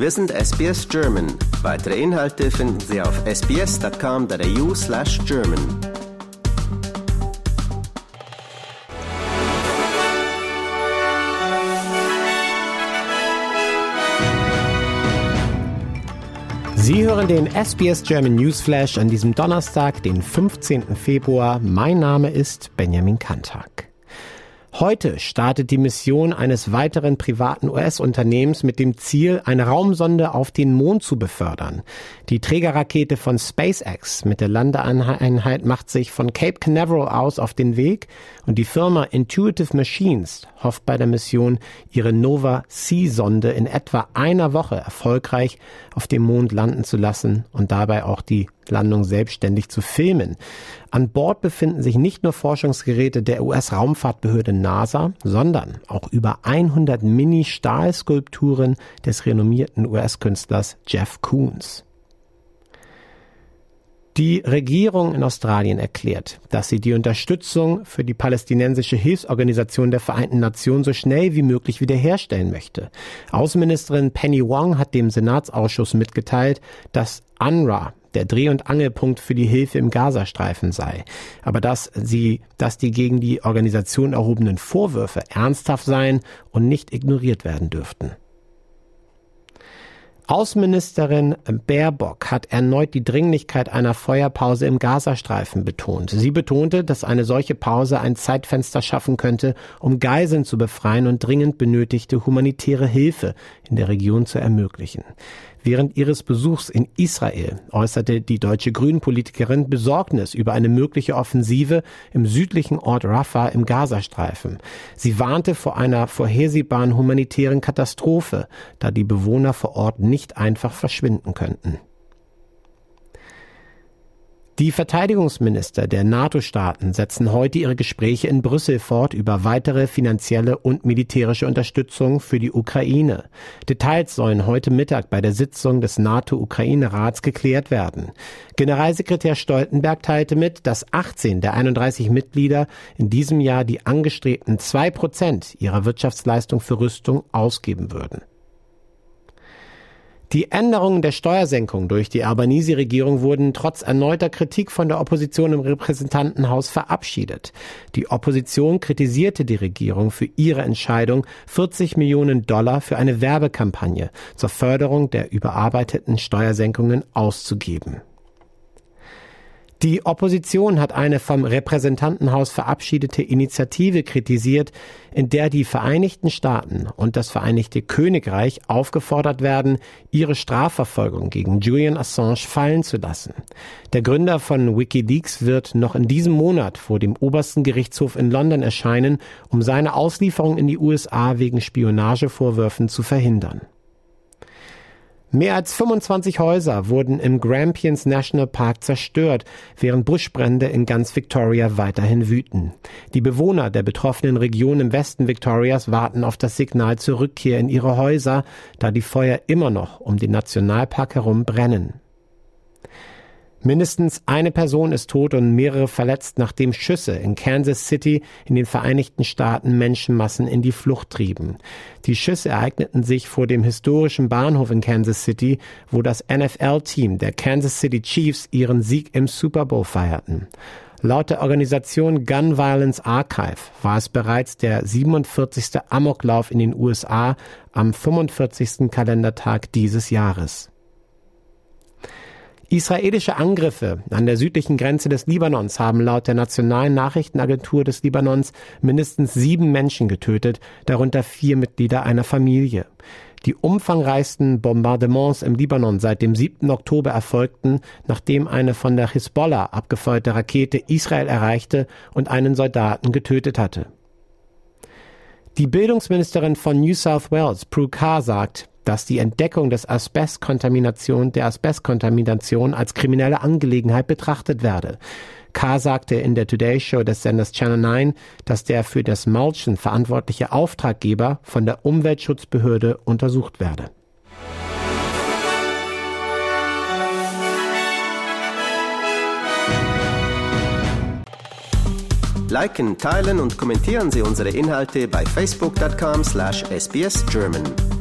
Wir sind SBS German. Weitere Inhalte finden Sie auf sbs.com.au slash German. Sie hören den SBS German Newsflash an diesem Donnerstag, den 15. Februar. Mein Name ist Benjamin Kantak. Heute startet die Mission eines weiteren privaten US-Unternehmens mit dem Ziel, eine Raumsonde auf den Mond zu befördern. Die Trägerrakete von SpaceX mit der Landeeinheit macht sich von Cape Canaveral aus auf den Weg und die Firma Intuitive Machines hofft bei der Mission, ihre Nova C-Sonde in etwa einer Woche erfolgreich auf dem Mond landen zu lassen und dabei auch die Landung selbstständig zu filmen. An Bord befinden sich nicht nur Forschungsgeräte der US-Raumfahrtbehörde NASA, sondern auch über 100 Mini-Stahlskulpturen des renommierten US-Künstlers Jeff Koons. Die Regierung in Australien erklärt, dass sie die Unterstützung für die palästinensische Hilfsorganisation der Vereinten Nationen so schnell wie möglich wiederherstellen möchte. Außenministerin Penny Wong hat dem Senatsausschuss mitgeteilt, dass UNRWA der Dreh- und Angelpunkt für die Hilfe im Gazastreifen sei. Aber dass sie, dass die gegen die Organisation erhobenen Vorwürfe ernsthaft seien und nicht ignoriert werden dürften. Außenministerin Baerbock hat erneut die Dringlichkeit einer Feuerpause im Gazastreifen betont. Sie betonte, dass eine solche Pause ein Zeitfenster schaffen könnte, um Geiseln zu befreien und dringend benötigte humanitäre Hilfe in der Region zu ermöglichen. Während ihres Besuchs in Israel äußerte die deutsche Grünpolitikerin Besorgnis über eine mögliche Offensive im südlichen Ort Rafah im Gazastreifen. Sie warnte vor einer vorhersehbaren humanitären Katastrophe, da die Bewohner vor Ort nicht einfach verschwinden könnten. Die Verteidigungsminister der NATO-Staaten setzen heute ihre Gespräche in Brüssel fort über weitere finanzielle und militärische Unterstützung für die Ukraine. Details sollen heute Mittag bei der Sitzung des NATO-Ukraine-Rats geklärt werden. Generalsekretär Stoltenberg teilte mit, dass 18 der 31 Mitglieder in diesem Jahr die angestrebten zwei Prozent ihrer Wirtschaftsleistung für Rüstung ausgeben würden. Die Änderungen der Steuersenkung durch die Albanese-Regierung wurden trotz erneuter Kritik von der Opposition im Repräsentantenhaus verabschiedet. Die Opposition kritisierte die Regierung für ihre Entscheidung, 40 Millionen Dollar für eine Werbekampagne zur Förderung der überarbeiteten Steuersenkungen auszugeben. Die Opposition hat eine vom Repräsentantenhaus verabschiedete Initiative kritisiert, in der die Vereinigten Staaten und das Vereinigte Königreich aufgefordert werden, ihre Strafverfolgung gegen Julian Assange fallen zu lassen. Der Gründer von Wikileaks wird noch in diesem Monat vor dem obersten Gerichtshof in London erscheinen, um seine Auslieferung in die USA wegen Spionagevorwürfen zu verhindern. Mehr als 25 Häuser wurden im Grampians National Park zerstört, während Buschbrände in ganz Victoria weiterhin wüten. Die Bewohner der betroffenen Region im Westen Victorias warten auf das Signal zur Rückkehr in ihre Häuser, da die Feuer immer noch um den Nationalpark herum brennen. Mindestens eine Person ist tot und mehrere verletzt, nachdem Schüsse in Kansas City in den Vereinigten Staaten Menschenmassen in die Flucht trieben. Die Schüsse ereigneten sich vor dem historischen Bahnhof in Kansas City, wo das NFL-Team der Kansas City Chiefs ihren Sieg im Super Bowl feierten. Laut der Organisation Gun Violence Archive war es bereits der 47. Amoklauf in den USA am 45. Kalendertag dieses Jahres. Israelische Angriffe an der südlichen Grenze des Libanons haben laut der nationalen Nachrichtenagentur des Libanons mindestens sieben Menschen getötet, darunter vier Mitglieder einer Familie. Die umfangreichsten Bombardements im Libanon seit dem 7. Oktober erfolgten, nachdem eine von der Hisbollah abgefeuerte Rakete Israel erreichte und einen Soldaten getötet hatte. Die Bildungsministerin von New South Wales, Prue Carr, sagt, dass die Entdeckung des Asbestkontamination, der Asbestkontamination als kriminelle Angelegenheit betrachtet werde. K. sagte in der Today Show des Senders Channel 9, dass der für das Mulchen verantwortliche Auftraggeber von der Umweltschutzbehörde untersucht werde. Liken, teilen und kommentieren Sie unsere Inhalte bei facebook.com/sbsgerman.